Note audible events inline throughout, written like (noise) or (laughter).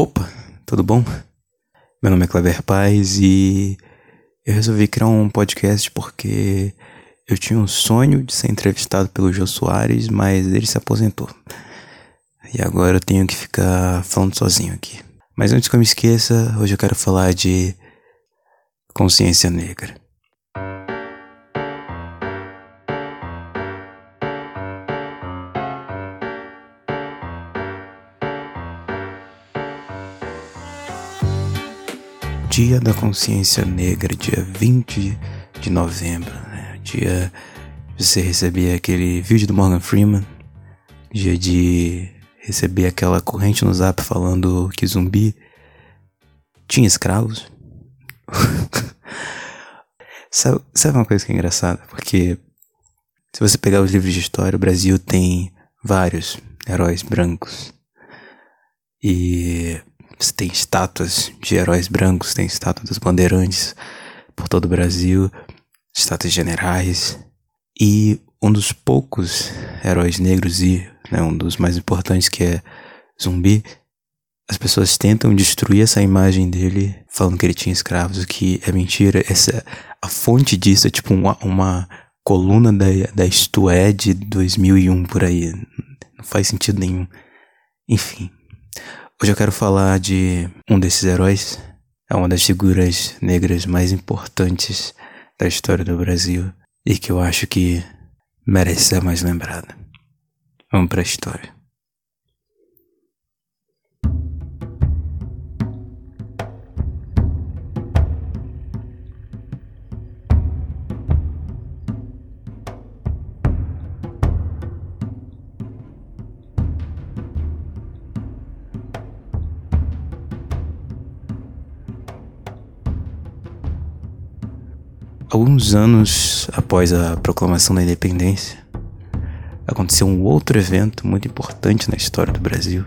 Opa, tudo bom? Meu nome é Cleber Paz e eu resolvi criar um podcast porque eu tinha um sonho de ser entrevistado pelo Jô Soares, mas ele se aposentou. E agora eu tenho que ficar falando sozinho aqui. Mas antes que eu me esqueça, hoje eu quero falar de consciência negra. Dia da Consciência Negra, dia 20 de novembro, né? Dia de você receber aquele vídeo do Morgan Freeman, dia de receber aquela corrente no zap falando que zumbi tinha escravos. (laughs) sabe, sabe uma coisa que é engraçada? Porque se você pegar os livros de história, o Brasil tem vários heróis brancos. E você tem estátuas de heróis brancos, tem estátuas dos bandeirantes por todo o Brasil, estátuas de generais. E um dos poucos heróis negros e né, um dos mais importantes que é Zumbi, as pessoas tentam destruir essa imagem dele falando que ele tinha escravos, o que é mentira. Essa, a fonte disso é tipo uma, uma coluna da, da Isto de 2001 por aí. Não faz sentido nenhum. Enfim, Hoje eu quero falar de um desses heróis. É uma das figuras negras mais importantes da história do Brasil e que eu acho que merece ser mais lembrada. Vamos para a história. Alguns anos após a proclamação da independência, aconteceu um outro evento muito importante na história do Brasil.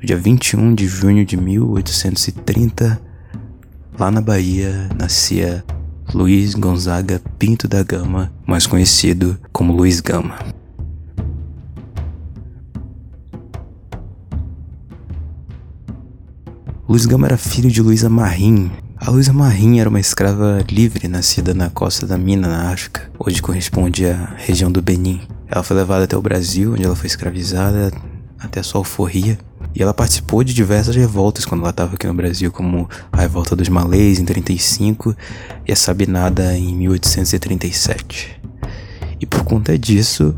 No dia 21 de junho de 1830, lá na Bahia, nascia Luiz Gonzaga Pinto da Gama, mais conhecido como Luiz Gama. Luiz Gama era filho de Luísa Marim, a Luísa Marim era uma escrava livre nascida na costa da Mina, na África, hoje corresponde à região do Benin. Ela foi levada até o Brasil, onde ela foi escravizada até sua alforria. E ela participou de diversas revoltas quando ela estava aqui no Brasil, como a revolta dos Malês em 35 e a Sabinada em 1837. E por conta disso,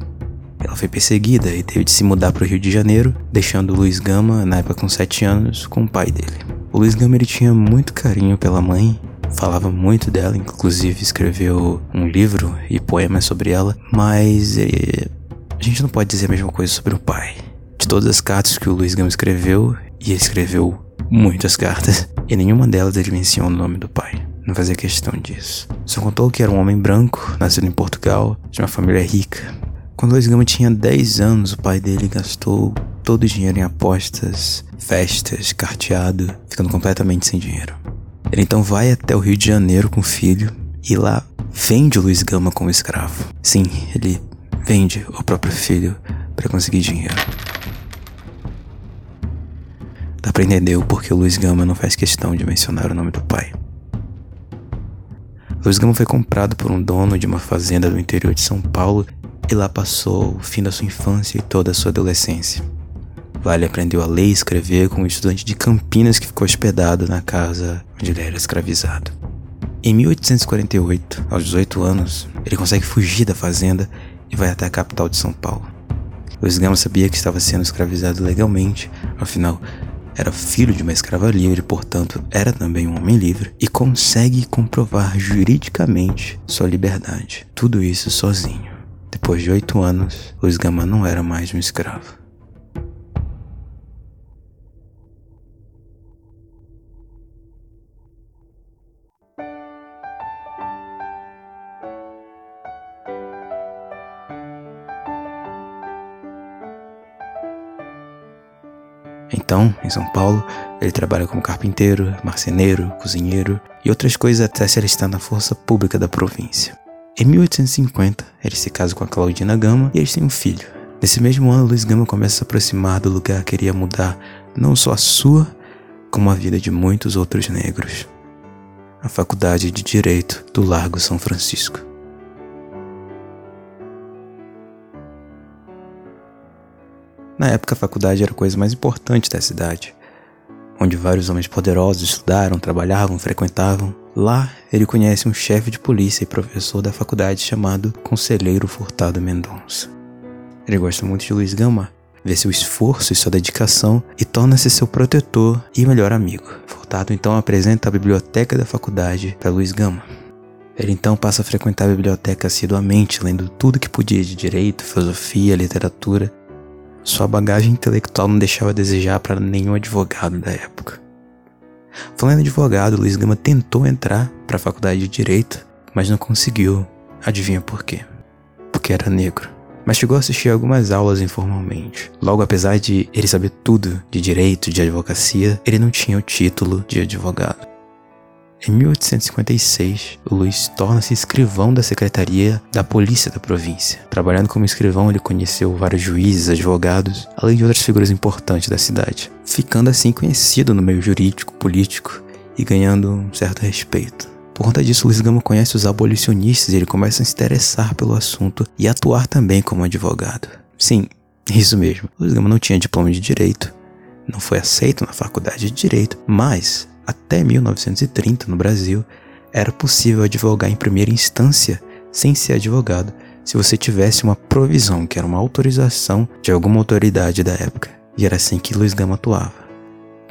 ela foi perseguida e teve de se mudar para o Rio de Janeiro, deixando Luiz Gama, na época com 7 anos, com o pai dele. O Luiz Gama ele tinha muito carinho pela mãe, falava muito dela, inclusive escreveu um livro e poemas sobre ela, mas eh, a gente não pode dizer a mesma coisa sobre o pai. De todas as cartas que o Luiz Gama escreveu, e ele escreveu muitas cartas, e nenhuma delas ele menciona o nome do pai. Não fazia questão disso. Só contou que era um homem branco, nascido em Portugal, de uma família rica. Quando Luiz Gama tinha 10 anos, o pai dele gastou todo o dinheiro em apostas, festas, carteado, ficando completamente sem dinheiro. Ele então vai até o Rio de Janeiro com o filho e lá vende o Luiz Gama como escravo. Sim, ele vende o próprio filho para conseguir dinheiro. Dá pra entender o porquê o Luiz Gama não faz questão de mencionar o nome do pai. Luiz Gama foi comprado por um dono de uma fazenda do interior de São Paulo e lá passou o fim da sua infância e toda a sua adolescência. Lá ele aprendeu a ler e escrever com um estudante de Campinas que ficou hospedado na casa onde ele era escravizado. Em 1848, aos 18 anos, ele consegue fugir da fazenda e vai até a capital de São Paulo. Luiz Gama sabia que estava sendo escravizado legalmente, afinal, era filho de uma escrava livre, portanto, era também um homem livre, e consegue comprovar juridicamente sua liberdade. Tudo isso sozinho. Depois de oito anos, Luiz Gama não era mais um escravo. Então, em São Paulo, ele trabalha como carpinteiro, marceneiro, cozinheiro e outras coisas até se alistar na força pública da província. Em 1850, ele se casa com a Claudina Gama e eles têm um filho. Nesse mesmo ano, Luiz Gama começa a se aproximar do lugar que queria mudar não só a sua, como a vida de muitos outros negros. A Faculdade de Direito do Largo São Francisco. Na época, a faculdade era a coisa mais importante da cidade, onde vários homens poderosos estudaram, trabalhavam, frequentavam. Lá, ele conhece um chefe de polícia e professor da faculdade chamado Conselheiro Furtado Mendonça. Ele gosta muito de Luiz Gama, vê seu esforço e sua dedicação e torna-se seu protetor e melhor amigo. Furtado então apresenta a biblioteca da faculdade para Luiz Gama. Ele então passa a frequentar a biblioteca assiduamente, lendo tudo que podia de direito, filosofia, literatura sua bagagem intelectual não deixava a desejar para nenhum advogado da época. Falando em advogado, Luiz Gama tentou entrar para a faculdade de Direito, mas não conseguiu. Adivinha por quê? Porque era negro. Mas chegou a assistir algumas aulas informalmente. Logo, apesar de ele saber tudo de direito, de advocacia, ele não tinha o título de advogado. Em 1856, o Luiz torna-se escrivão da Secretaria da Polícia da província. Trabalhando como escrivão, ele conheceu vários juízes, advogados, além de outras figuras importantes da cidade, ficando assim conhecido no meio jurídico, político e ganhando um certo respeito. Por conta disso, Luiz Gama conhece os abolicionistas e ele começa a se interessar pelo assunto e atuar também como advogado. Sim, isso mesmo. Luiz Gama não tinha diploma de direito, não foi aceito na faculdade de direito, mas até 1930, no Brasil, era possível advogar em primeira instância sem ser advogado, se você tivesse uma provisão, que era uma autorização de alguma autoridade da época. E era assim que Luiz Gama atuava.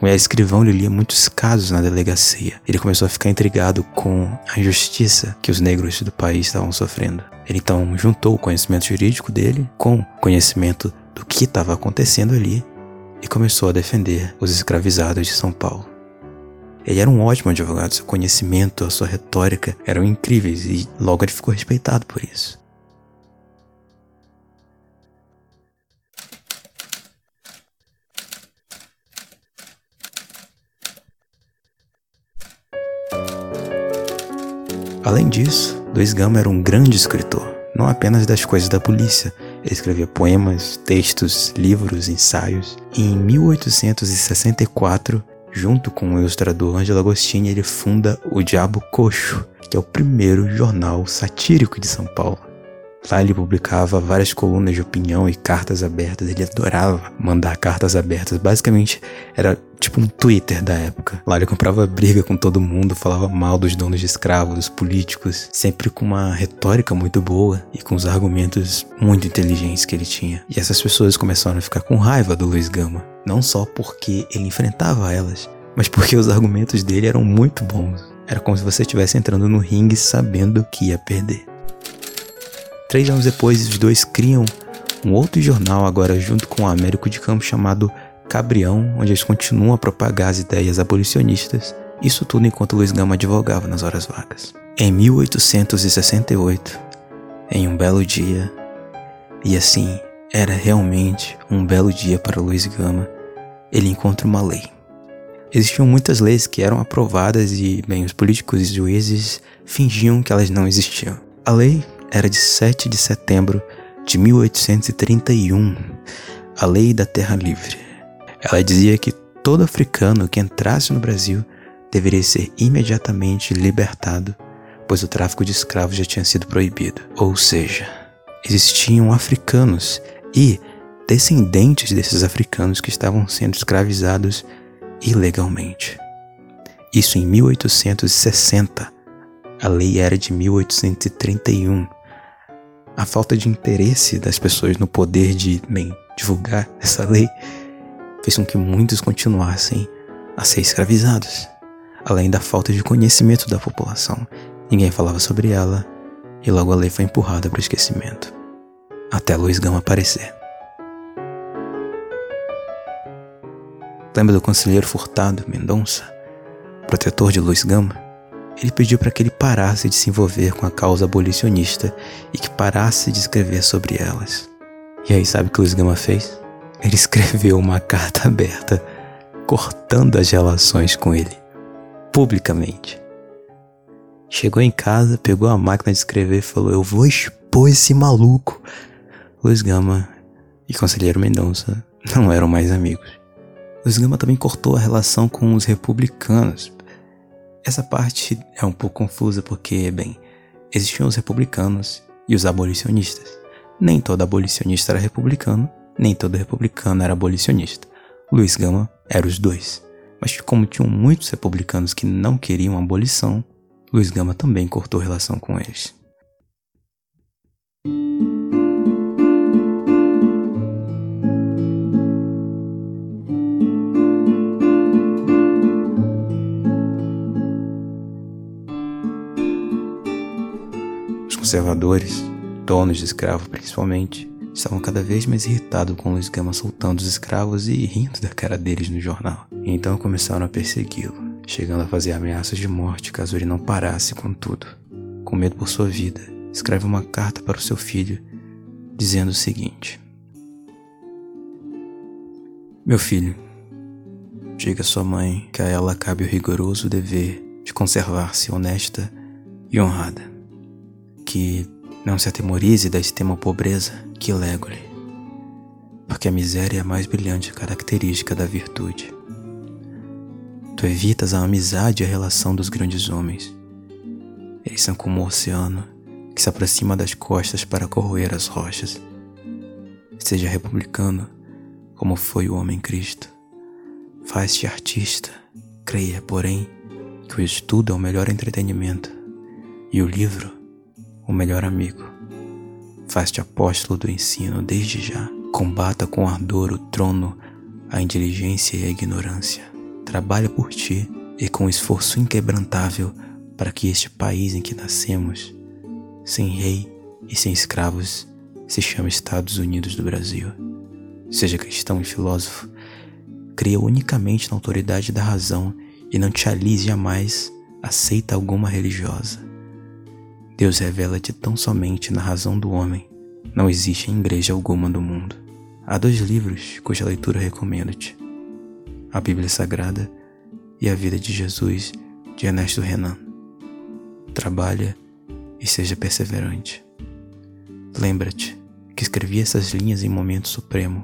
É escrivão, ele lia muitos casos na delegacia. Ele começou a ficar intrigado com a injustiça que os negros do país estavam sofrendo. Ele então juntou o conhecimento jurídico dele com o conhecimento do que estava acontecendo ali e começou a defender os escravizados de São Paulo. Ele era um ótimo advogado, seu conhecimento, a sua retórica eram incríveis e logo ele ficou respeitado por isso. Além disso, Luiz Gama era um grande escritor, não apenas das coisas da polícia. Ele escrevia poemas, textos, livros, ensaios. E em 1864, Junto com o ilustrador Angelo Agostini, ele funda o Diabo Coxo, que é o primeiro jornal satírico de São Paulo. Lá ele publicava várias colunas de opinião e cartas abertas. Ele adorava mandar cartas abertas. Basicamente, era tipo um Twitter da época. Lá ele comprava briga com todo mundo, falava mal dos donos de escravos, dos políticos, sempre com uma retórica muito boa e com os argumentos muito inteligentes que ele tinha. E essas pessoas começaram a ficar com raiva do Luiz Gama. Não só porque ele enfrentava elas, mas porque os argumentos dele eram muito bons. Era como se você estivesse entrando no ringue sabendo que ia perder. Três anos depois, os dois criam um outro jornal, agora junto com o Américo de Campos, chamado Cabrião, onde eles continuam a propagar as ideias abolicionistas, isso tudo enquanto Luiz Gama advogava nas horas vagas. Em 1868, em um belo dia, e assim, era realmente um belo dia para Luiz Gama, ele encontra uma lei. Existiam muitas leis que eram aprovadas e, bem, os políticos e juízes fingiam que elas não existiam. A lei era de 7 de setembro de 1831, a Lei da Terra Livre. Ela dizia que todo africano que entrasse no Brasil deveria ser imediatamente libertado, pois o tráfico de escravos já tinha sido proibido. Ou seja, existiam africanos e descendentes desses africanos que estavam sendo escravizados ilegalmente. Isso em 1860. A lei era de 1831 a falta de interesse das pessoas no poder de, bem, divulgar essa lei fez com que muitos continuassem a ser escravizados, além da falta de conhecimento da população. Ninguém falava sobre ela e logo a lei foi empurrada para o esquecimento, até Luiz Gama aparecer. Lembra do conselheiro Furtado Mendonça, protetor de Luiz Gama? Ele pediu para que ele parasse de se envolver com a causa abolicionista e que parasse de escrever sobre elas. E aí, sabe o que Luiz Gama fez? Ele escreveu uma carta aberta cortando as relações com ele, publicamente. Chegou em casa, pegou a máquina de escrever e falou: Eu vou expor esse maluco. Luiz Gama e Conselheiro Mendonça não eram mais amigos. Luiz Gama também cortou a relação com os republicanos. Essa parte é um pouco confusa porque, bem, existiam os republicanos e os abolicionistas. Nem todo abolicionista era republicano, nem todo republicano era abolicionista. Luiz Gama era os dois. Mas como tinham muitos republicanos que não queriam abolição, Luiz Gama também cortou relação com eles. Os conservadores, donos de escravos principalmente, estavam cada vez mais irritados com Luiz Gama soltando os escravos e rindo da cara deles no jornal. Então começaram a persegui-lo, chegando a fazer ameaças de morte caso ele não parasse com tudo. Com medo por sua vida, escreve uma carta para o seu filho, dizendo o seguinte: Meu filho, diga à sua mãe que a ela cabe o rigoroso dever de conservar-se honesta e honrada, que não se atemorize da extrema pobreza que lego-lhe, porque a miséria é a mais brilhante característica da virtude. Tu evitas a amizade e a relação dos grandes homens. Eles são como o oceano que se aproxima das costas para corroer as rochas. Seja republicano, como foi o homem Cristo. Faz-te artista, creia, porém, que o estudo é o melhor entretenimento e o livro o melhor amigo. Faz-te apóstolo do ensino desde já. Combata com ardor o trono, a inteligência e a ignorância. Trabalha por ti e com esforço inquebrantável para que este país em que nascemos, sem rei e sem escravos, se chame Estados Unidos do Brasil. Seja cristão e filósofo, creia unicamente na autoridade da razão e não te alise jamais a seita alguma religiosa. Deus revela-te tão somente na razão do homem. Não existe em igreja alguma do mundo. Há dois livros cuja leitura recomendo-te: A Bíblia Sagrada e A Vida de Jesus, de Ernesto Renan. Trabalha e seja perseverante. Lembra-te que escrevi essas linhas em momento supremo,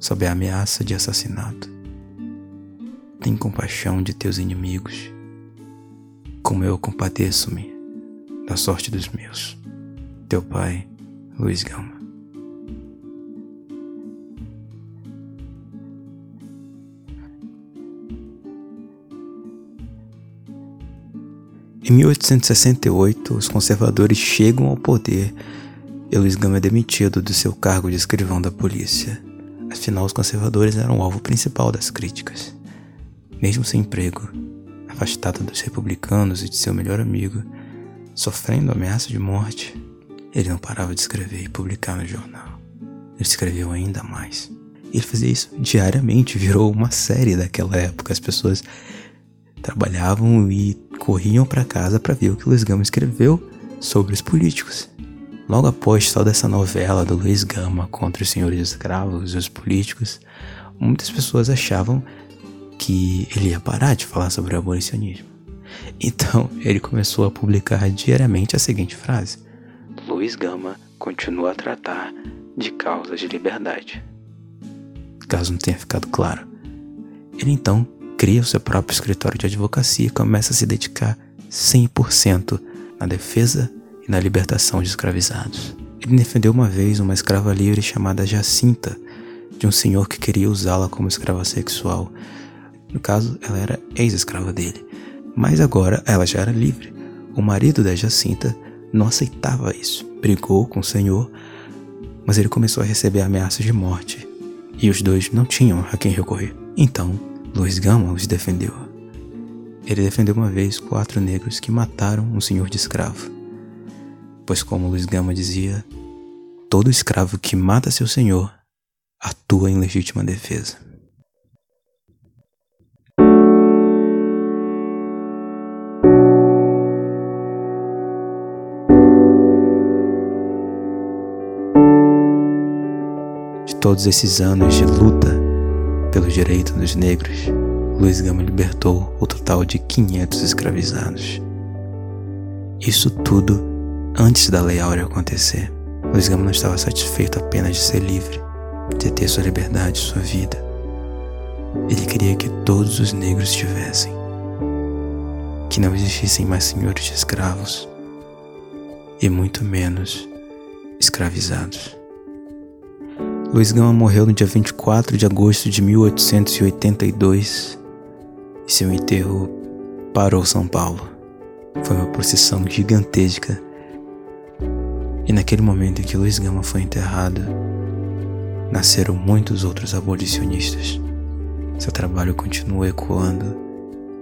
sob a ameaça de assassinato. Tem compaixão de teus inimigos, como eu compadeço-me da sorte dos meus. Teu pai, Luiz Gama. Em 1868, os conservadores chegam ao poder e Luiz Gama é demitido do seu cargo de escrivão da polícia. Afinal, os conservadores eram o alvo principal das críticas. Mesmo sem emprego, afastado dos republicanos e de seu melhor amigo, Sofrendo ameaça de morte, ele não parava de escrever e publicar no jornal. Ele escreveu ainda mais. Ele fazia isso diariamente, virou uma série daquela época. As pessoas trabalhavam e corriam para casa para ver o que Luiz Gama escreveu sobre os políticos. Logo após toda essa novela do Luiz Gama contra os senhores escravos e os políticos, muitas pessoas achavam que ele ia parar de falar sobre o abolicionismo. Então ele começou a publicar diariamente a seguinte frase: Luiz Gama continua a tratar de causas de liberdade. Caso não tenha ficado claro. Ele então cria o seu próprio escritório de advocacia e começa a se dedicar 100% na defesa e na libertação de escravizados. Ele defendeu uma vez uma escrava livre chamada Jacinta, de um senhor que queria usá-la como escrava sexual. No caso, ela era ex-escrava dele. Mas agora ela já era livre. O marido da Jacinta não aceitava isso. Brigou com o senhor, mas ele começou a receber ameaças de morte. E os dois não tinham a quem recorrer. Então, Luiz Gama os defendeu. Ele defendeu uma vez quatro negros que mataram um senhor de escravo. Pois, como Luiz Gama dizia, todo escravo que mata seu senhor atua em legítima defesa. Todos esses anos de luta pelo direito dos negros, Luiz Gama libertou o total de 500 escravizados. Isso tudo antes da Lei Áurea acontecer. Luiz Gama não estava satisfeito apenas de ser livre, de ter sua liberdade, sua vida. Ele queria que todos os negros tivessem, que não existissem mais senhores de escravos e muito menos escravizados. Luiz Gama morreu no dia 24 de agosto de 1882 e seu enterro parou São Paulo. Foi uma procissão gigantesca. E naquele momento em que Luiz Gama foi enterrado, nasceram muitos outros abolicionistas. Seu trabalho continua ecoando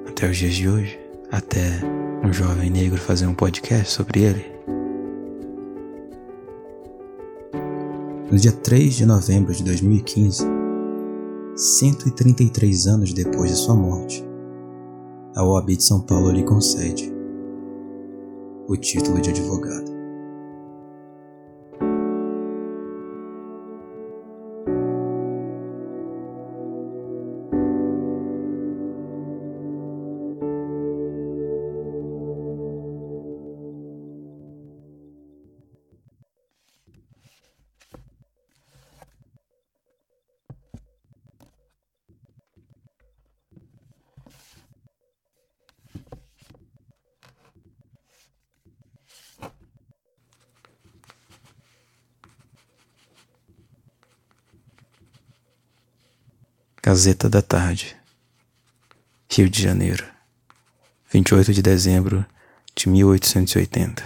até os dias de hoje, até um jovem negro fazer um podcast sobre ele. No dia 3 de novembro de 2015, 133 anos depois de sua morte, a OAB de São Paulo lhe concede o título de advogado. Gazeta da Tarde, Rio de Janeiro, 28 de dezembro de 1880.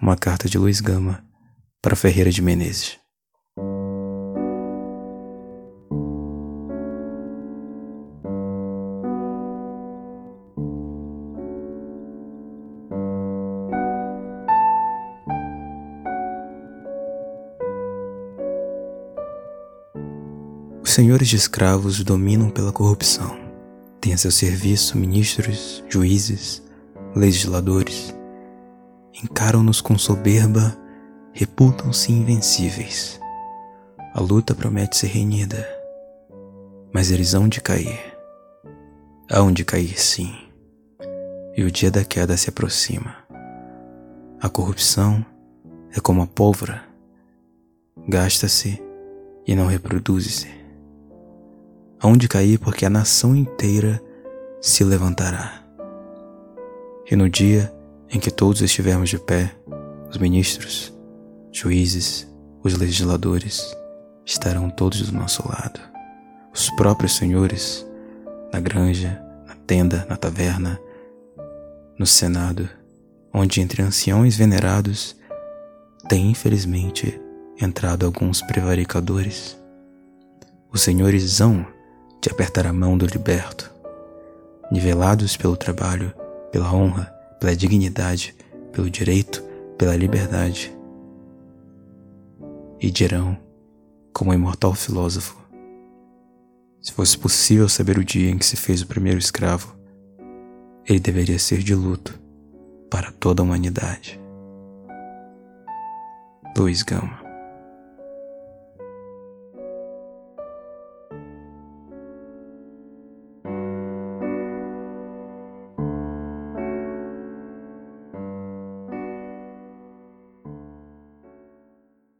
Uma carta de Luiz Gama para Ferreira de Menezes. Senhores de escravos dominam pela corrupção. Têm a seu serviço ministros, juízes, legisladores. Encaram-nos com soberba, reputam-se invencíveis. A luta promete ser renhida, mas eles hão de cair. Hão de cair, sim, e o dia da queda se aproxima. A corrupção é como a pólvora, gasta-se e não reproduz-se aonde cair, porque a nação inteira se levantará. E no dia em que todos estivermos de pé, os ministros, juízes, os legisladores estarão todos do nosso lado. Os próprios senhores, na granja, na tenda, na taverna, no senado, onde entre anciões venerados tem infelizmente entrado alguns prevaricadores. Os senhores hão de apertar a mão do liberto, nivelados pelo trabalho, pela honra, pela dignidade, pelo direito, pela liberdade. E dirão, como o imortal filósofo, se fosse possível saber o dia em que se fez o primeiro escravo, ele deveria ser de luto para toda a humanidade. Luiz Gama